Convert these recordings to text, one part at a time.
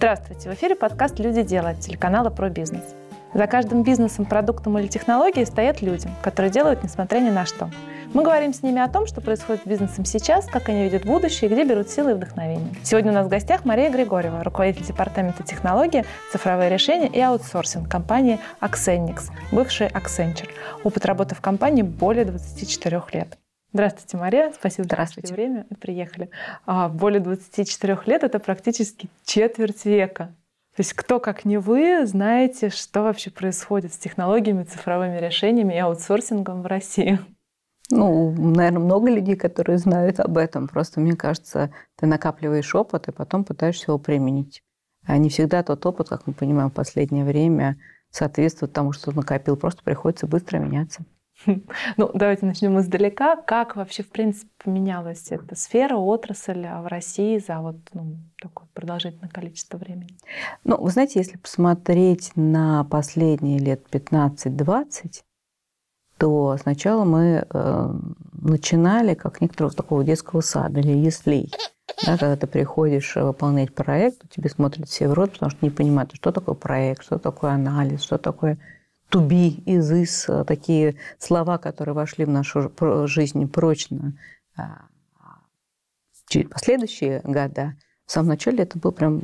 Здравствуйте! В эфире подкаст «Люди делают» телеканала «Про бизнес». За каждым бизнесом, продуктом или технологией стоят люди, которые делают несмотря ни на что. Мы говорим с ними о том, что происходит с бизнесом сейчас, как они видят будущее и где берут силы и вдохновение. Сегодня у нас в гостях Мария Григорьева, руководитель департамента технологии, цифровые решения и аутсорсинг компании Axenix, бывший Accenture. Опыт работы в компании более 24 лет. Здравствуйте, Мария. Спасибо Здравствуйте. за время приехали. А, более 24 лет – это практически четверть века. То есть кто, как не вы, знаете, что вообще происходит с технологиями, цифровыми решениями и аутсорсингом в России? Ну, наверное, много людей, которые знают об этом. Просто, мне кажется, ты накапливаешь опыт и потом пытаешься его применить. А не всегда тот опыт, как мы понимаем в последнее время, соответствует тому, что накопил. Просто приходится быстро меняться. Ну, давайте начнем издалека. Как вообще, в принципе, поменялась эта сфера, отрасль в России за вот ну, такое продолжительное количество времени? Ну, вы знаете, если посмотреть на последние лет 15-20, то сначала мы э, начинали как некоторого такого детского сада или яслей. Да, когда ты приходишь выполнять проект, тебе смотрят все в рот, потому что не понимают, что такое проект, что такое анализ, что такое to be, is is, такие слова, которые вошли в нашу жизнь прочно а, через последующие года. В самом начале это был прям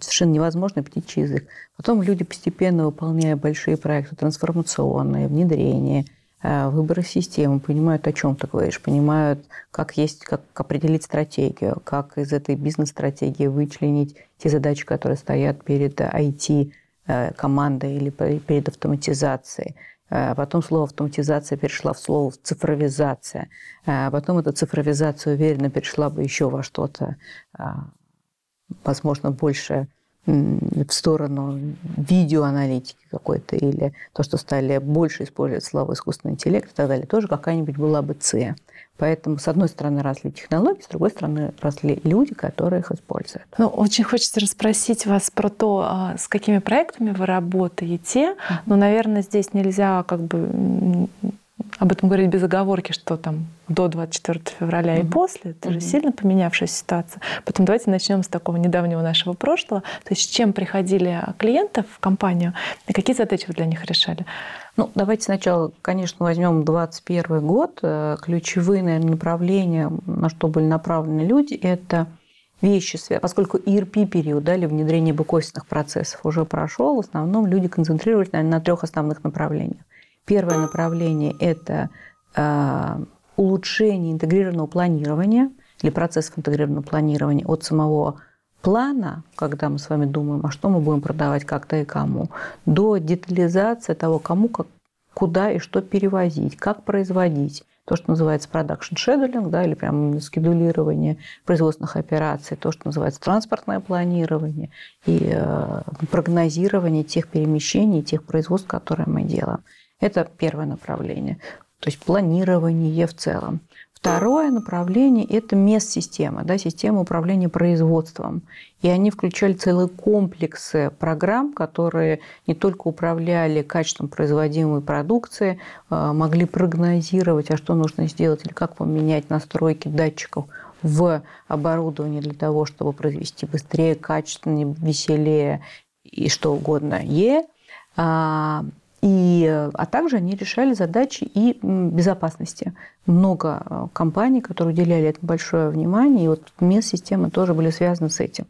совершенно невозможный птичий язык. Потом люди, постепенно выполняя большие проекты трансформационные, внедрение, а, выборы системы, понимают, о чем ты говоришь, понимают, как есть, как определить стратегию, как из этой бизнес-стратегии вычленить те задачи, которые стоят перед IT Э, команда или перед автоматизацией. Э, потом слово автоматизация перешла в слово цифровизация. Э, потом эта цифровизация уверенно перешла бы еще во что-то, возможно, больше в сторону видеоаналитики какой-то или то, что стали больше использовать слово искусственный интеллект и так далее, тоже какая-нибудь была бы С. Поэтому, с одной стороны, росли технологии, с другой стороны, росли люди, которые их используют. Ну, очень хочется расспросить вас про то, а, с какими проектами вы работаете. Но, наверное, здесь нельзя как бы об этом говорить без оговорки, что там до 24 февраля mm-hmm. и после. Это mm-hmm. же сильно поменявшаяся ситуация. Потом давайте начнем с такого недавнего нашего прошлого. То есть с чем приходили клиенты в компанию и какие задачи вы для них решали? Ну, давайте сначала, конечно, возьмем 2021 год. Э, ключевые, наверное, направления, на что были направлены люди, это вещи, поскольку ERP-период да, или внедрение бэк-офисных процессов уже прошел, в основном люди концентрировались наверное, на трех основных направлениях. Первое направление – это э, улучшение интегрированного планирования или процессов интегрированного планирования от самого плана, когда мы с вами думаем, а что мы будем продавать как-то и кому, до детализации того, кому, как, куда и что перевозить, как производить. То, что называется production scheduling, да, или прям скедулирование производственных операций, то, что называется транспортное планирование и э, прогнозирование тех перемещений, тех производств, которые мы делаем. Это первое направление, то есть планирование в целом. Второе направление – это мест-система, да, система управления производством. И они включали целые комплексы программ, которые не только управляли качеством производимой продукции, а, могли прогнозировать, а что нужно сделать или как поменять настройки датчиков в оборудовании для того, чтобы произвести быстрее, качественнее, веселее и что угодно. Е. А, и, а также они решали задачи и безопасности. Много э, компаний, которые уделяли этому большое внимание, и вот MES-системы тоже были связаны с этим.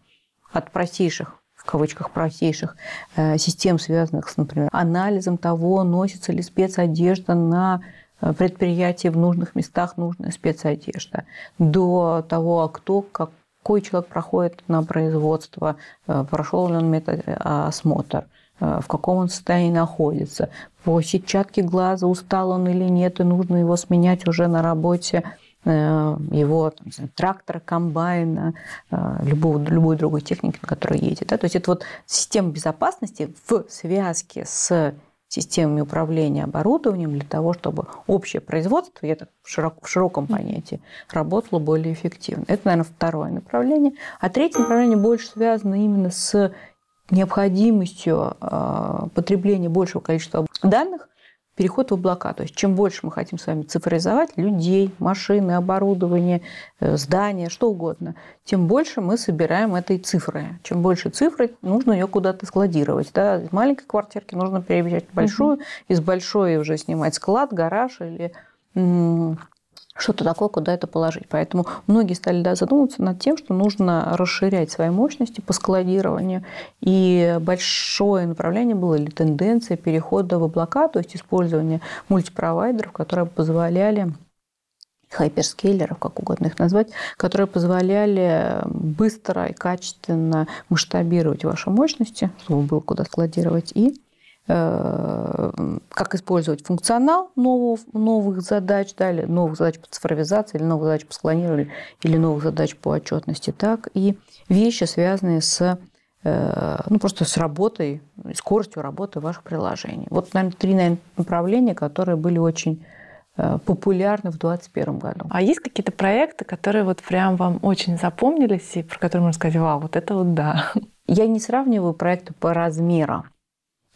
От простейших в кавычках простейших э, систем, связанных с, например, анализом того, носится ли спецодежда на э, предприятии в нужных местах нужная спецодежда, до того, кто какой человек проходит на производство, прошел ли он метод-осмотр, Э, в каком он состоянии находится, по сетчатке глаза, устал он или нет, и нужно его сменять уже на работе э, его там, трактора, комбайна, э, любого, любой другой техники, на которой едет. Да? То есть это вот система безопасности в связке с системами управления оборудованием для того, чтобы общее производство, это в, широк, в широком понятии, работало более эффективно. Это, наверное, второе направление. А третье направление больше связано именно с необходимостью а, потребления большего количества данных переход в облака. То есть чем больше мы хотим с вами цифровизовать людей, машины, оборудование, э, здания, что угодно, тем больше мы собираем этой цифры. Чем больше цифры, нужно ее куда-то складировать. Да? Из маленькой квартирки нужно переезжать в большую, угу. из большой уже снимать склад, гараж или что-то такое, куда это положить. Поэтому многие стали да, задумываться над тем, что нужно расширять свои мощности по складированию. И большое направление было или тенденция перехода в облака, то есть использование мультипровайдеров, которые позволяли хайперскейлеров, как угодно их назвать, которые позволяли быстро и качественно масштабировать ваши мощности, чтобы было куда складировать, и Э, как использовать функционал новых, новых задач, да, или новых задач по цифровизации, или новых задач по склонированию, или новых задач по отчетности, так и вещи, связанные с э, ну, просто с работой, скоростью работы ваших приложений. Вот, наверное, три наверное, направления, которые были очень э, популярны в 2021 году. А есть какие-то проекты, которые вот прям вам очень запомнились и про которые можно сказать, вау, вот это вот да. Я не сравниваю проекты по размерам.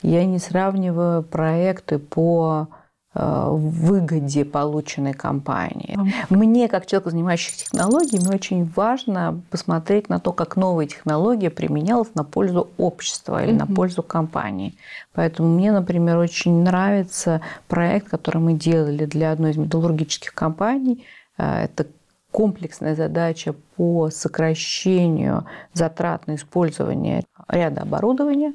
Я не сравниваю проекты по э, выгоде полученной компании. Мне, как человеку, занимающийся технологиями, очень важно посмотреть на то, как новая технология применялась на пользу общества или mm-hmm. на пользу компании. Поэтому мне, например, очень нравится проект, который мы делали для одной из металлургических компаний. Э, это комплексная задача по сокращению затрат на использование ряда оборудования.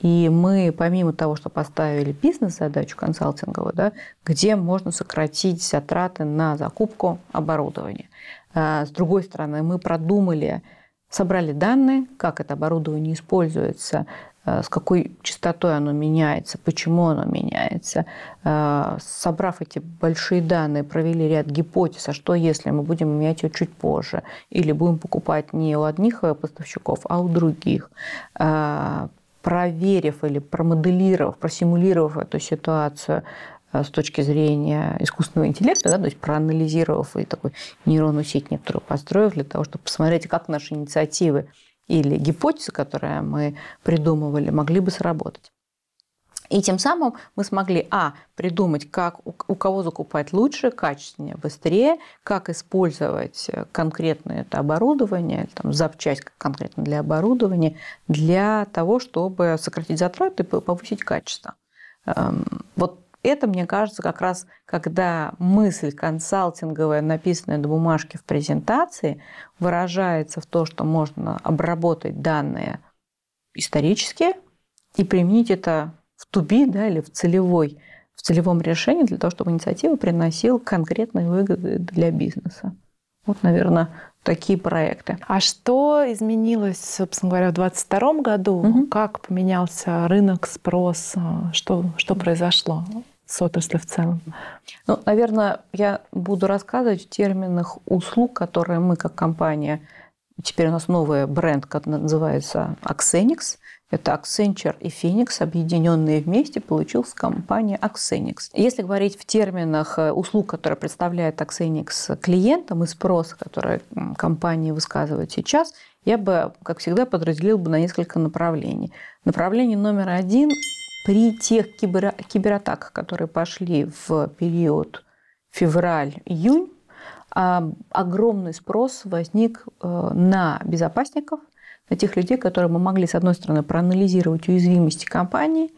И мы, помимо того, что поставили бизнес-задачу консалтинговую, да, где можно сократить затраты на закупку оборудования. А, с другой стороны, мы продумали, собрали данные, как это оборудование используется, а, с какой частотой оно меняется, почему оно меняется. А, собрав эти большие данные, провели ряд гипотез, а что если мы будем менять ее чуть позже, или будем покупать не у одних поставщиков, а у других проверив или промоделировав, просимулировав эту ситуацию э, с точки зрения искусственного интеллекта, да, то есть проанализировав и такой нейронную сеть некоторую построив для того, чтобы посмотреть, как наши инициативы или гипотезы, которые мы придумывали, могли бы сработать. И тем самым мы смогли, а, придумать, как у кого закупать лучше, качественнее, быстрее, как использовать э, конкретное это оборудование, там, запчасть конкретно для оборудования, для того, чтобы сократить затраты и повысить качество. Эм, вот это, мне кажется, как раз, когда мысль консалтинговая, написанная на бумажке в презентации, выражается в то, что можно обработать данные исторические и применить это в туби да, или в целевой в целевом решении для того, чтобы инициатива приносила конкретные выгоды для бизнеса. Вот, наверное, такие проекты. А что изменилось, собственно говоря, в 2022 году? Угу. Как поменялся рынок, спрос? Что, что произошло с отраслью в целом? Ну, наверное, я буду рассказывать в терминах услуг, которые мы как компания, теперь у нас новый бренд, который называется Axenix – это Accenture и Phoenix, объединенные вместе, получилась компания Accenix. Если говорить в терминах э, услуг, которые представляет Accenix клиентам и спроса, который компания высказывает сейчас, я бы, как всегда, подразделил бы на несколько направлений. Направление номер один при тех кибер... кибератаках, которые пошли в период февраль-июнь, а, огромный спрос возник э, на безопасников – тех людей, которые мы могли, с одной стороны, проанализировать уязвимости компании,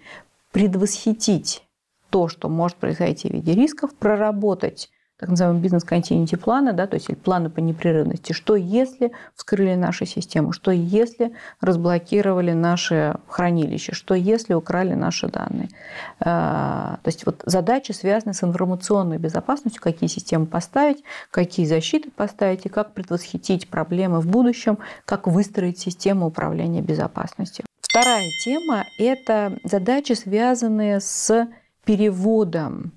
предвосхитить то, что может произойти в виде рисков, проработать так называемые бизнес-континенти планы, да, то есть планы по непрерывности. Что если вскрыли нашу систему? Что если разблокировали наше хранилище? Что если украли наши данные? А, то есть вот задачи связаны с информационной безопасностью, какие системы поставить, какие защиты поставить и как предвосхитить проблемы в будущем, как выстроить систему управления безопасностью. Вторая тема – это задачи, связанные с переводом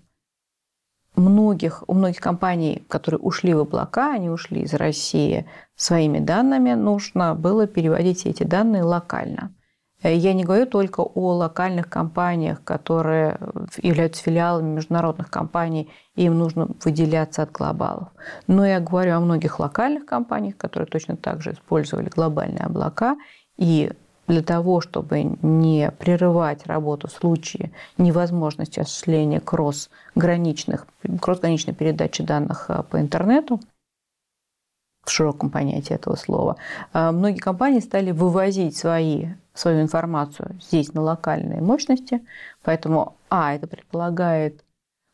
многих, у многих компаний, которые ушли в облака, они ушли из России своими данными, нужно было переводить эти данные локально. Я не говорю только о локальных компаниях, которые являются филиалами международных компаний, и им нужно выделяться от глобалов. Но я говорю о многих локальных компаниях, которые точно так же использовали глобальные облака и для того, чтобы не прерывать работу в случае невозможности осуществления кросс-граничных, кросс-граничной передачи данных э, по интернету, в широком понятии этого слова, э, многие компании стали вывозить свои, свою информацию здесь на локальные мощности. Поэтому, а, это предполагает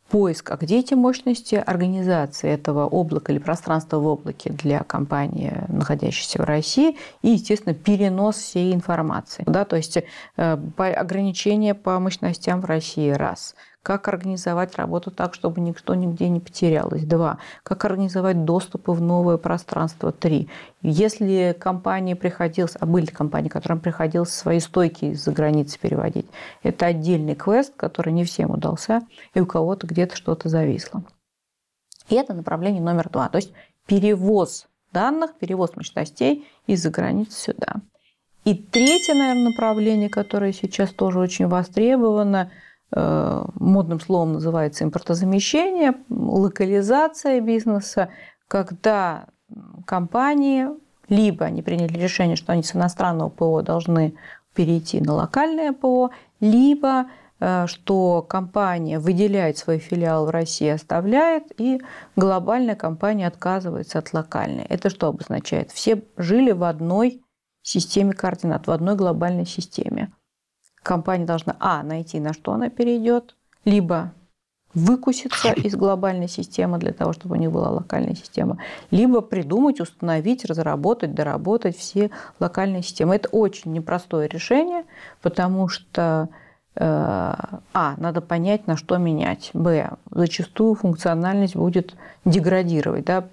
поиск, а где эти мощности организации этого облака или пространства в облаке для компании, находящейся в России, и, естественно, перенос всей информации. Да, то есть э, ограничения по мощностям в России – раз – как организовать работу так, чтобы никто нигде не потерялось. Два. Как организовать доступы в новое пространство. Три. Если компании приходилось, а были компании, которым приходилось свои стойки из-за границы переводить, это отдельный квест, который не всем удался, и у кого-то где-то что-то зависло. И это направление номер два. То есть перевоз данных, перевоз мощностей из-за границы сюда. И третье, наверное, направление, которое сейчас тоже очень востребовано – модным словом называется импортозамещение, локализация бизнеса, когда компании либо они приняли решение, что они с иностранного ПО должны перейти на локальное ПО, либо э, что компания выделяет свой филиал в России, оставляет, и глобальная компания отказывается от локальной. Это что обозначает? Все жили в одной системе координат, в одной глобальной системе компания должна, а, найти, на что она перейдет, либо выкуситься из глобальной системы для того, чтобы у них была локальная система, либо придумать, установить, разработать, доработать все локальные системы. Это очень непростое решение, потому что э, а, надо понять, на что менять. Б, зачастую функциональность будет деградировать. Да?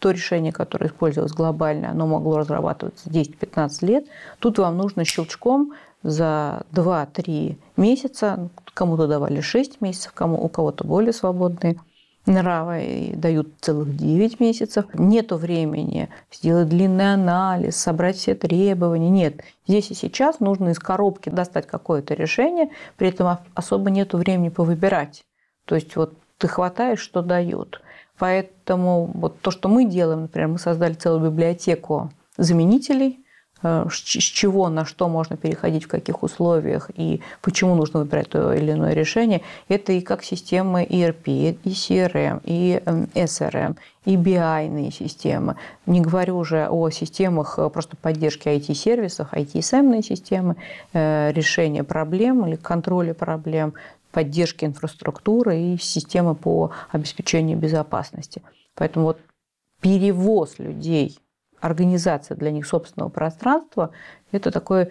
То решение, которое использовалось глобально, оно могло разрабатываться 10-15 лет. Тут вам нужно щелчком за 2-3 месяца, кому-то давали 6 месяцев, кому, у кого-то более свободные нравы и дают целых 9 месяцев. Нету времени сделать длинный анализ, собрать все требования. Нет, здесь и сейчас нужно из коробки достать какое-то решение, при этом особо нету времени повыбирать. То есть вот ты хватаешь, что дают. Поэтому вот то, что мы делаем, например, мы создали целую библиотеку заменителей – с чего на что можно переходить, в каких условиях и почему нужно выбирать то или иное решение, это и как системы ERP, и CRM, и SRM, и BI системы. Не говорю уже о системах э, просто поддержки IT-сервисов, IT-SEM системы, э, решения проблем или контроля проблем, поддержки инфраструктуры и системы по обеспечению безопасности. Поэтому вот перевоз людей организация для них собственного пространства – это такой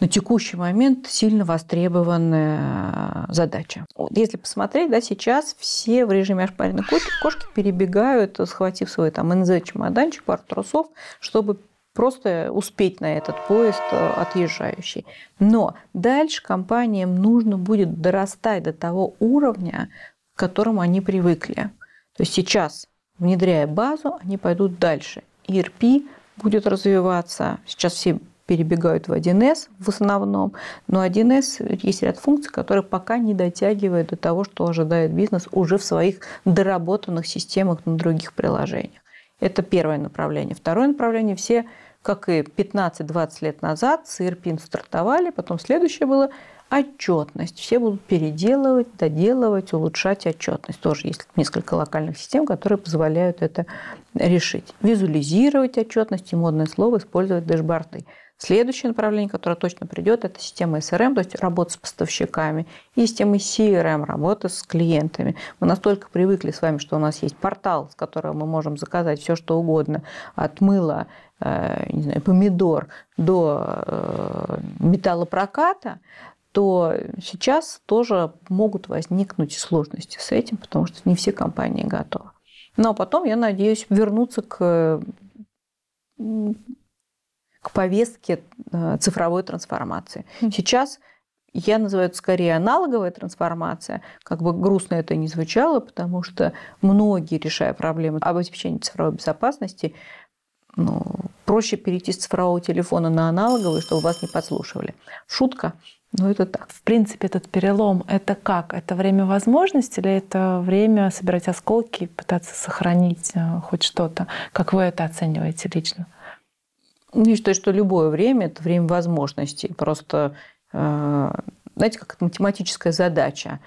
на текущий момент сильно востребованная задача. Вот если посмотреть, да, сейчас все в режиме ошпаренной кошки перебегают, схватив свой там НЗ-чемоданчик, пару трусов, чтобы просто успеть на этот поезд э, отъезжающий. Но дальше компаниям нужно будет дорастать до того уровня, к которому они привыкли. То есть сейчас, внедряя базу, они пойдут дальше. ERP будет развиваться. Сейчас все перебегают в 1С в основном, но 1С есть ряд функций, которые пока не дотягивают до того, что ожидает бизнес уже в своих доработанных системах на других приложениях. Это первое направление. Второе направление – все, как и 15-20 лет назад, с ERP стартовали, потом следующее было отчетность. Все будут переделывать, доделывать, улучшать отчетность. Тоже есть несколько локальных систем, которые позволяют это решить. Визуализировать отчетность и модное слово использовать дэшборды. Следующее направление, которое точно придет, это система SRM, то есть работа с поставщиками, и система CRM, работа с клиентами. Мы настолько привыкли с вами, что у нас есть портал, с которого мы можем заказать все, что угодно, от мыла, э, не знаю, помидор до э, металлопроката, то сейчас тоже могут возникнуть сложности с этим, потому что не все компании готовы. Но потом, я надеюсь, вернуться к, к повестке э, цифровой трансформации. Сейчас я называю это скорее аналоговая трансформация, как бы грустно это ни звучало, потому что многие, решая проблемы обеспечения цифровой безопасности, ну, проще перейти с цифрового телефона на аналоговый, чтобы вас не подслушивали. Шутка, ну, это так. В принципе, этот перелом — это как? Это время возможности или это время собирать осколки и пытаться сохранить э, хоть что-то? Как вы это оцениваете лично? Я считаю, что любое время – это время возможностей. Просто, э, знаете, как это математическая задача.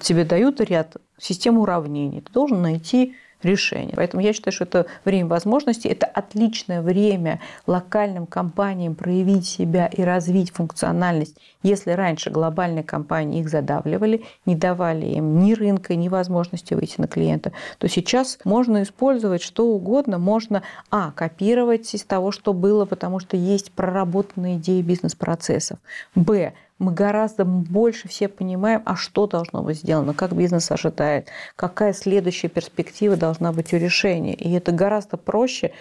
Тебе дают ряд систем уравнений. Ты должен найти решения. Поэтому я считаю, что это время возможностей, это отличное время локальным компаниям проявить себя и развить функциональность. Если раньше глобальные компании их задавливали, не давали им ни рынка, ни возможности выйти на клиента, то сейчас можно использовать что угодно. Можно, а, копировать из того, что было, потому что есть проработанные идеи бизнес-процессов. Б, мы гораздо больше все понимаем, а что должно быть сделано, как бизнес ожидает, какая следующая перспектива должна быть у решения. И это гораздо проще.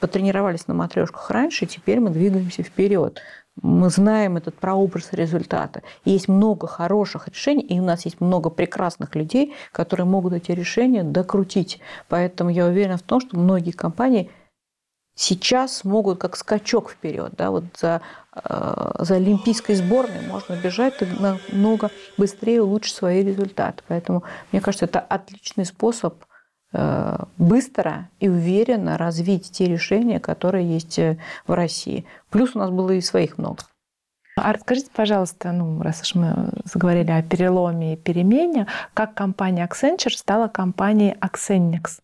Потренировались на матрешках раньше, теперь мы двигаемся вперед. Мы знаем этот прообраз результата. Есть много хороших решений, и у нас есть много прекрасных людей, которые могут эти решения докрутить. Поэтому я уверена в том, что многие компании сейчас могут как скачок вперед. Да, вот за, э, за олимпийской сборной можно бежать намного быстрее улучшить свои результаты. Поэтому, мне кажется, это отличный способ э, быстро и уверенно развить те решения, которые есть э, в России. Плюс у нас было и своих много. А расскажите, пожалуйста, ну, раз уж мы заговорили о переломе и перемене, как компания Accenture стала компанией Accenix?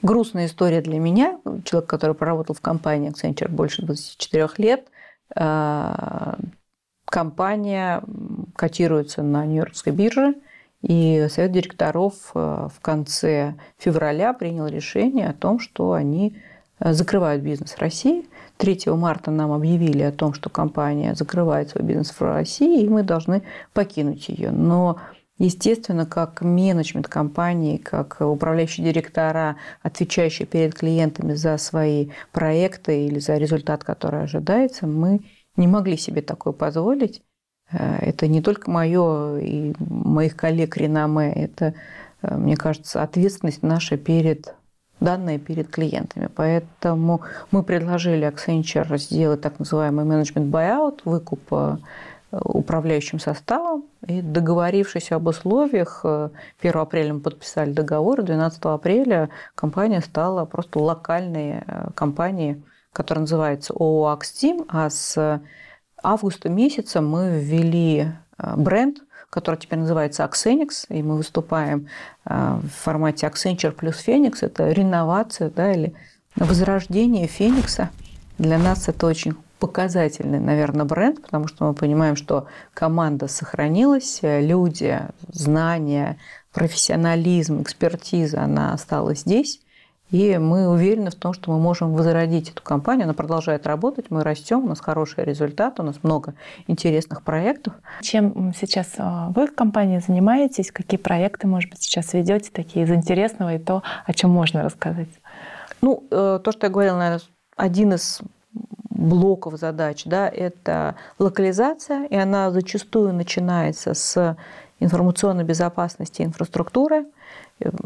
Грустная история для меня. Человек, который проработал в компании Accenture больше 24 лет. Э, компания котируется на Нью-Йоркской бирже. И совет директоров э, в конце февраля принял решение о том, что они э, закрывают бизнес в России. 3 марта нам объявили о том, что компания закрывает свой бизнес в России, и мы должны покинуть ее. Но Естественно, как менеджмент компании, как управляющие директора, отвечающие перед клиентами за свои проекты или за результат, который ожидается, мы не могли себе такое позволить. Э, это не только мое и моих коллег реноме, это, э, мне кажется, ответственность наша перед данные перед клиентами. Поэтому мы предложили Accenture сделать так называемый менеджмент buyout, выкуп э, управляющим составом. И договорившись об условиях, 1 э, апреля мы подписали договор, 12 апреля компания стала просто локальной э, компанией, которая называется ООО «Акстим», а с августа месяца мы ввели э, бренд, который теперь называется Аксенix, и мы выступаем в формате Accenture плюс Феникс. Это реновация да, или возрождение Феникса. Для нас это очень показательный, наверное, бренд, потому что мы понимаем, что команда сохранилась, люди, знания, профессионализм, экспертиза, она осталась здесь. И мы уверены в том, что мы можем возродить эту компанию. Она продолжает работать, мы растем, у нас хороший результат, у нас много интересных проектов. Чем сейчас а, вы в компании занимаетесь? Какие проекты, может быть, сейчас ведете такие из интересного и то, о чем можно рассказать? Ну, э, то, что я говорила, наверное, один из блоков задач, да, это локализация, и она зачастую начинается с информационной безопасности инфраструктуры.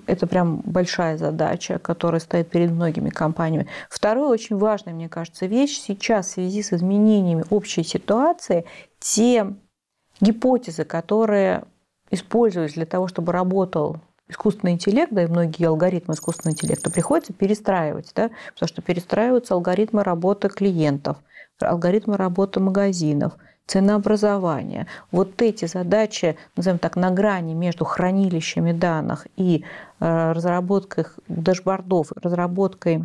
Это прям большая задача, которая стоит перед многими компаниями. Второе, очень важная, мне кажется, вещь сейчас в связи с изменениями общей ситуации, те гипотезы, которые используются для того, чтобы работал искусственный интеллект, да и многие алгоритмы искусственного интеллекта приходится перестраивать, да, потому что перестраиваются алгоритмы работы клиентов, алгоритмы работы магазинов, ценообразования. Вот эти задачи, назовем так, на грани между хранилищами данных и э, разработкой дашбордов, разработкой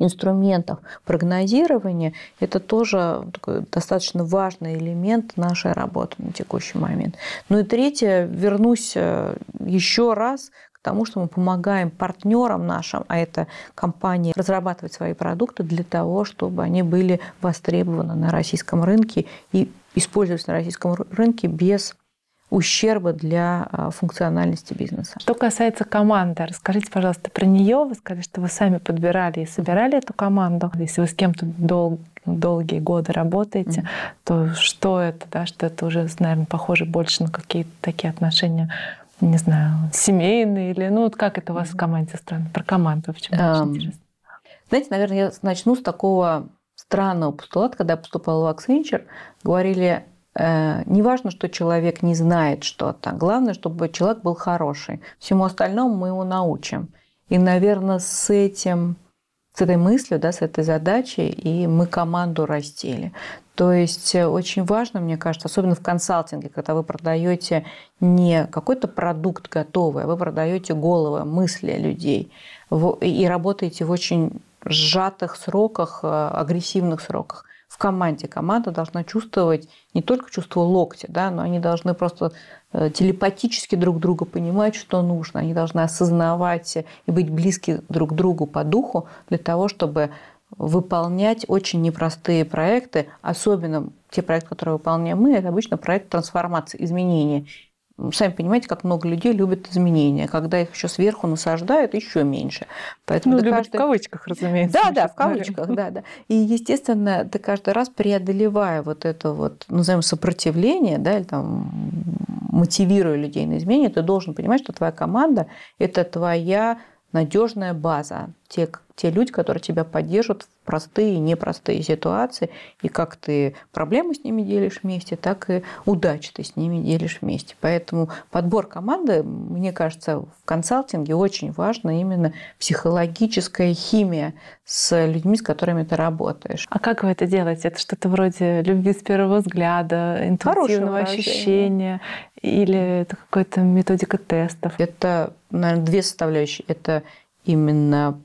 инструментов прогнозирования, это тоже такой достаточно важный элемент нашей работы на текущий момент. Ну и третье, вернусь э, еще раз к тому, что мы помогаем партнерам нашим, а это компании, разрабатывать свои продукты для того, чтобы они были востребованы на российском рынке и использовались на российском рынке без ущерба для а, функциональности бизнеса. Что касается команды, расскажите, пожалуйста, про нее. Вы сказали, что вы сами подбирали и собирали эту команду. Если вы с кем-то дол- долгие годы работаете, mm-hmm. то что это, да, что это уже, наверное, похоже больше на какие-то такие отношения не знаю, семейные или, ну, вот как это у вас в команде странно? Про команду почему um, очень интересно. Знаете, наверное, я начну с такого странного постулата, когда я поступала в Accenture, говорили, не важно, что человек не знает что-то. Главное, чтобы человек был хороший. Всему остальному мы его научим. И, наверное, с этим с этой мыслью, да, с этой задачей, и мы команду растили. То есть э, очень важно, мне кажется, особенно в консалтинге, когда вы продаете не какой-то продукт готовый, а вы продаете головы, мысли людей и работаете в очень сжатых сроках, э, агрессивных сроках в команде. Команда должна чувствовать не только чувство локтя, да, но они должны просто э, телепатически друг друга понимать, что нужно. Они должны осознавать и быть близки друг к другу по духу для того, чтобы выполнять очень непростые проекты, особенно те проекты, которые выполняем мы, это обычно проект трансформации, изменения. Сами понимаете, как много людей любят изменения. Когда их еще сверху насаждают, еще меньше. Поэтому ну, любят каждый... в кавычках, разумеется. Да, да, в кавычках, да, да. И, естественно, ты каждый раз преодолевая вот это вот, назовем, сопротивление, да, или там мотивируя людей на изменения, ты должен понимать, что твоя команда – это твоя надежная база, те, те люди, которые тебя поддержат в простые и непростые ситуации, и как ты проблемы с ними делишь вместе, так и удачи ты с ними делишь вместе. Поэтому подбор команды, мне кажется, в консалтинге очень важно именно психологическая химия с людьми, с которыми ты работаешь. А как вы это делаете? Это что-то вроде любви с первого взгляда, интуитивного ощущения, или это какая-то методика тестов? Это, наверное, две составляющие. Это именно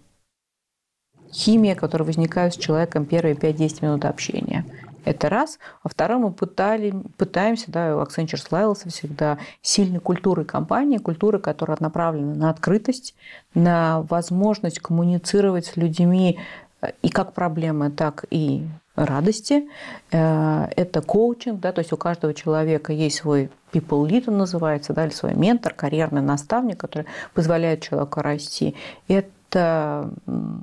химия, которая возникает с человеком первые 5-10 минут общения. Это раз. Во втором мы пытали, пытаемся, да, Accenture славился всегда сильной культурой компании, культурой, которая направлена на открытость, на возможность коммуницировать с людьми э, и как проблемы, так и радости. Э, это коучинг, да, то есть у каждого человека есть свой people lead, он называется, да, или свой ментор, карьерный наставник, который позволяет человеку расти. Это это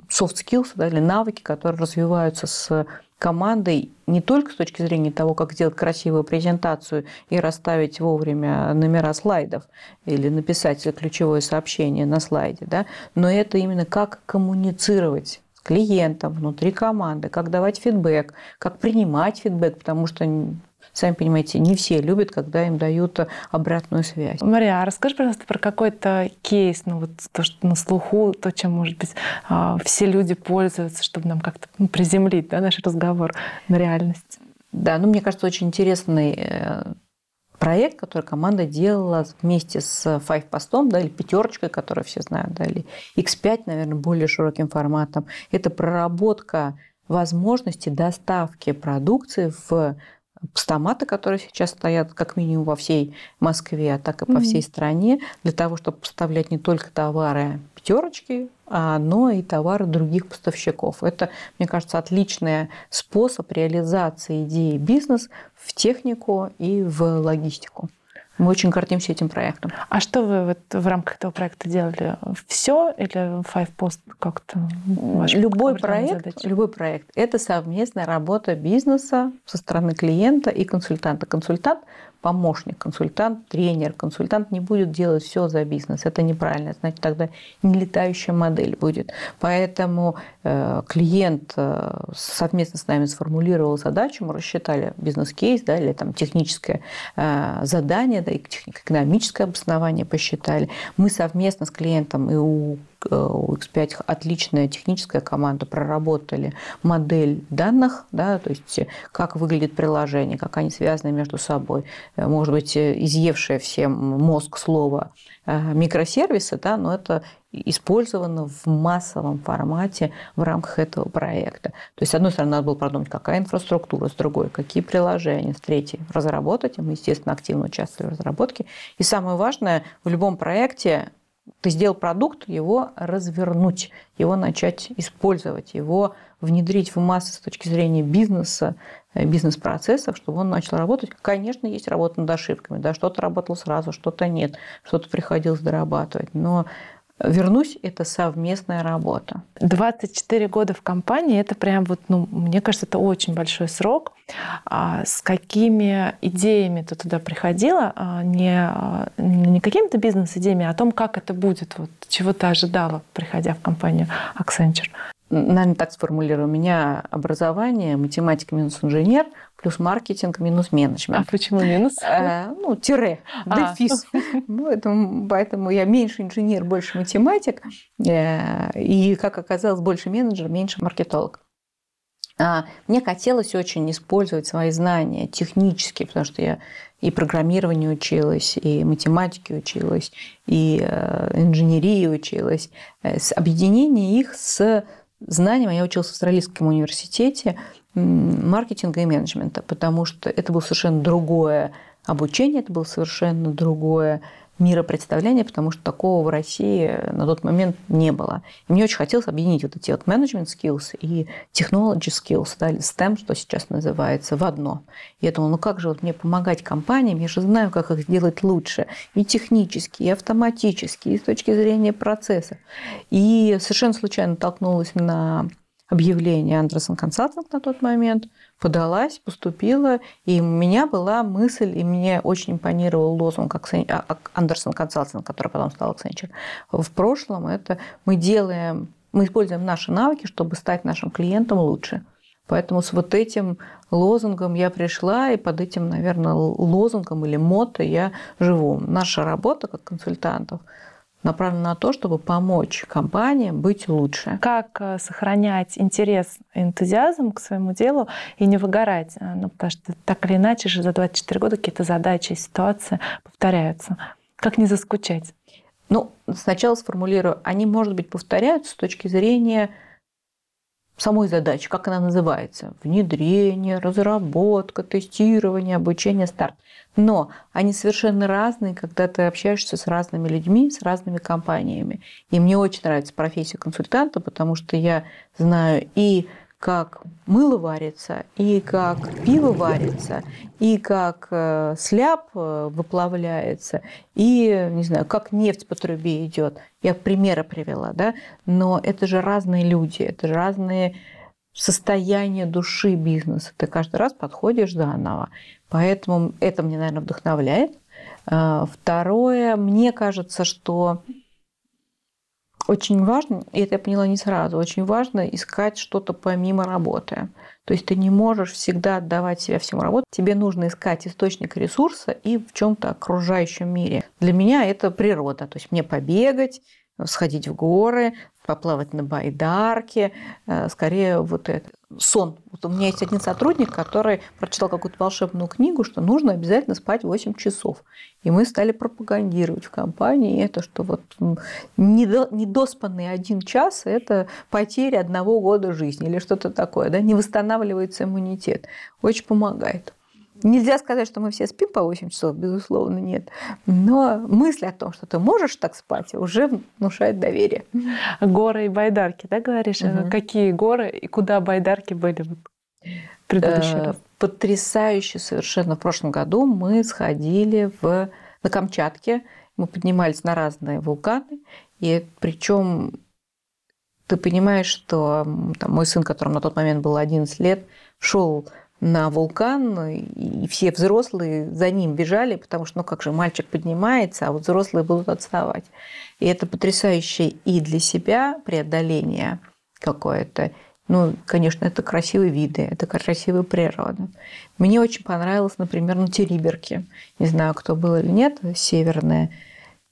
soft skills да, или навыки, которые развиваются с командой не только с точки зрения того, как сделать красивую презентацию и расставить вовремя номера слайдов или написать ключевое сообщение на слайде, да, но это именно как коммуницировать с клиентом внутри команды, как давать фидбэк, как принимать фидбэк, потому что Сами понимаете, не все любят, когда им дают обратную связь. Мария, а расскажи, пожалуйста, про какой-то кейс, ну вот то, что на слуху, то, чем, может быть, а, все люди пользуются, чтобы нам как-то ну, приземлить да, наш разговор на реальность. Да, ну мне кажется, очень интересный э, проект, который команда делала вместе с Five Постом, да, или пятерочкой, которую все знают, да, или X5, наверное, более широким форматом. Это проработка возможности доставки продукции в стоматы, которые сейчас стоят как минимум во всей Москве, а так и по mm-hmm. всей стране, для того, чтобы поставлять не только товары пятерочки, а, но и товары других поставщиков. Это, мне кажется, отличный способ реализации идеи бизнес в технику и в логистику. Мы очень гордимся этим проектом. А что вы вот в рамках этого проекта делали? Все или Five Post как-то? Любой проект, любой проект – это совместная работа бизнеса со стороны клиента и консультанта. Консультант помощник, консультант, тренер, консультант не будет делать все за бизнес. Это неправильно. Значит, тогда не летающая модель будет. Поэтому э, клиент э, совместно с нами сформулировал задачу, мы рассчитали бизнес-кейс, да, или там техническое э, задание, да, и экономическое обоснование посчитали. Мы совместно с клиентом и у у X5 отличная техническая команда проработали модель данных, да, то есть как выглядит приложение, как они связаны между собой. Может быть, изъевшее всем мозг слово э, микросервисы, да, но это использовано в массовом формате в рамках этого проекта. То есть, с одной стороны, надо было продумать, какая инфраструктура, с другой, какие приложения, с третьей, разработать. И мы, естественно, активно участвовали в разработке. И самое важное, в любом проекте ты сделал продукт, его развернуть, его начать использовать, его внедрить в массы с точки зрения бизнеса, э, бизнес-процессов, чтобы он начал работать. Конечно, есть работа над ошибками, да, что-то работало сразу, что-то нет, что-то приходилось дорабатывать, но Вернусь, это совместная работа. 24 года в компании, это прям вот, ну, мне кажется, это очень большой срок. А с какими идеями ты туда приходила? А не, а, не какими-то бизнес-идеями, а о том, как это будет, вот, чего ты ожидала, приходя в компанию Accenture? наверное, так сформулирую. У меня образование математик минус инженер плюс маркетинг минус менеджмент. А почему минус? А, ну, тире, а. дефис. Поэтому, поэтому я меньше инженер, больше математик. Э, и, как оказалось, больше менеджер, меньше маркетолог. А, мне хотелось очень использовать свои знания технические, потому что я и программирование училась, и математике училась, и э, инженерии училась. Объединение их с знанием. Я училась в Австралийском университете маркетинга и менеджмента, потому что это было совершенно другое обучение, это было совершенно другое миропредставление, потому что такого в России на тот момент не было. И мне очень хотелось объединить вот эти вот менеджмент skills и technology skills, да, STEM, что сейчас называется, в одно. Я думала, ну как же вот мне помогать компаниям, я же знаю, как их сделать лучше, и технически, и автоматически, и с точки зрения процесса. И совершенно случайно толкнулась на объявление Андерсон Консалтинг на тот момент – подалась, поступила, и у меня была мысль, и мне очень импонировал лозунг Андерсон Консалтинг, который потом стал Accenture. В прошлом это мы делаем, мы используем наши навыки, чтобы стать нашим клиентом лучше. Поэтому с вот этим лозунгом я пришла, и под этим, наверное, лозунгом или мото я живу. Наша работа как консультантов – направлена на то, чтобы помочь компаниям быть лучше. Как э, сохранять интерес и энтузиазм к своему делу и не выгорать? Э, ну, потому что так или иначе же за 24 года какие-то задачи, ситуации повторяются. Как не заскучать? Ну, сначала сформулирую. Они, может быть, повторяются с точки зрения самой задачи, как она называется. Внедрение, разработка, тестирование, обучение, старт. Но они совершенно разные, когда ты общаешься с разными людьми, с разными компаниями. И мне очень нравится профессия консультанта, потому что я знаю и как мыло варится, и как пиво варится, и как э, сляп э, выплавляется, и, не знаю, как нефть по трубе идет. Я примеры привела, да? Но это же разные люди, это же разные состояния души бизнеса. Ты каждый раз подходишь заново. Поэтому это мне, наверное, вдохновляет. А, второе, мне кажется, что очень важно, и это я поняла не сразу, очень важно искать что-то помимо работы. То есть ты не можешь всегда отдавать себя всему работе. Тебе нужно искать источник ресурса и в чем-то окружающем мире. Для меня это природа. То есть мне побегать, сходить в горы, поплавать на байдарке, э, скорее вот это сон. Вот у меня есть один сотрудник, который прочитал какую-то волшебную книгу, что нужно обязательно спать 8 часов. И мы стали пропагандировать в компании это, что вот недоспанный один час – это потеря одного года жизни или что-то такое, да, не восстанавливается иммунитет. Очень помогает. Нельзя сказать, что мы все спим по 8 часов, безусловно, нет. Но мысль о том, что ты можешь так спать, уже внушает доверие. Горы и байдарки, да, говоришь? Угу. Какие горы и куда байдарки были в предыдущий э, раз? Потрясающе совершенно. В прошлом году мы сходили в, на Камчатке, мы поднимались на разные вулканы, и причем ты понимаешь, что там, мой сын, которому на тот момент было 11 лет, шел на вулкан, и все взрослые за ним бежали, потому что, ну как же, мальчик поднимается, а вот взрослые будут отставать. И это потрясающее и для себя преодоление какое-то. Ну, конечно, это красивые виды, это красивая природа. Мне очень понравилось, например, на Териберке. Не знаю, кто был или нет, северное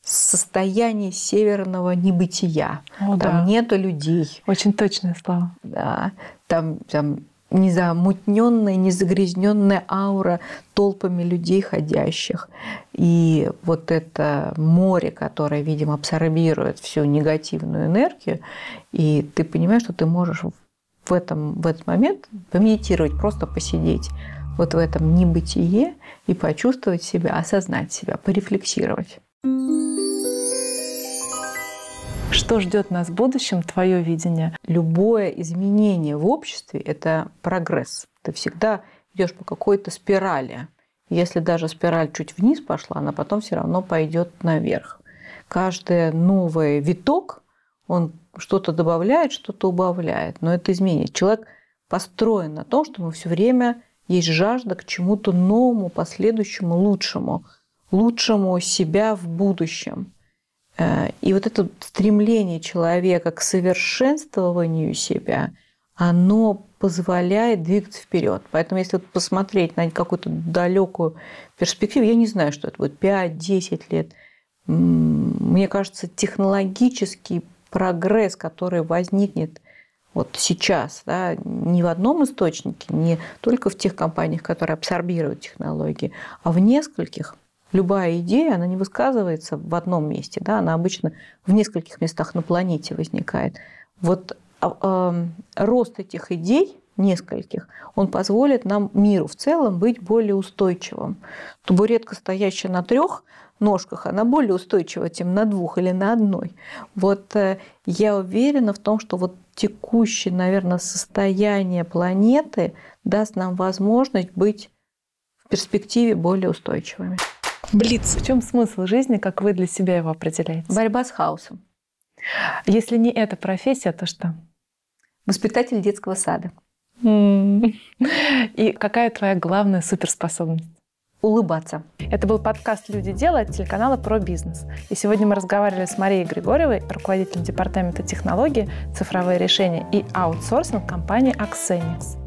состояние северного небытия. О, там да. нету людей. Очень точное слово. Да. Там, там незамутненная, незагрязненная аура толпами людей ходящих. И вот это море, которое, видимо, абсорбирует всю негативную энергию, и ты понимаешь, что ты можешь в, этом, в этот момент помедитировать, просто посидеть вот в этом небытие и почувствовать себя, осознать себя, порефлексировать. Что ждет нас в будущем, твое видение? Любое изменение в обществе – это прогресс. Ты всегда идешь по какой-то спирали. Если даже спираль чуть вниз пошла, она потом все равно пойдет наверх. Каждый новый виток, он что-то добавляет, что-то убавляет, но это изменит. Человек построен на том, что мы все время есть жажда к чему-то новому, последующему, лучшему, лучшему себя в будущем. Э, и вот это стремление человека к совершенствованию себя, оно позволяет двигаться вперед. Поэтому если вот посмотреть на какую-то далекую перспективу, я не знаю, что это будет 5-10 лет, мне кажется, технологический прогресс, который возникнет вот сейчас, да, не в одном источнике, не только в тех компаниях, которые абсорбируют технологии, а в нескольких, любая идея, она не высказывается в одном месте, да, она обычно в нескольких местах на планете возникает. Вот э, рост этих идей нескольких, он позволит нам миру в целом быть более устойчивым. Табуретка, стоящая на трех ножках, она более устойчива, чем на двух или на одной. Вот э, я уверена в том, что вот текущее, наверное, состояние планеты даст нам возможность быть в перспективе более устойчивыми. Блиц. В чем смысл жизни, как вы для себя его определяете? Борьба с хаосом. Если не эта профессия, то что? Воспитатель детского сада. И какая твоя главная суперспособность? улыбаться. Это был подкаст «Люди делают» от телеканала «Про бизнес». И сегодня мы разговаривали с Марией Григорьевой, руководителем департамента технологий, цифровые решения и аутсорсинг компании «Аксеникс».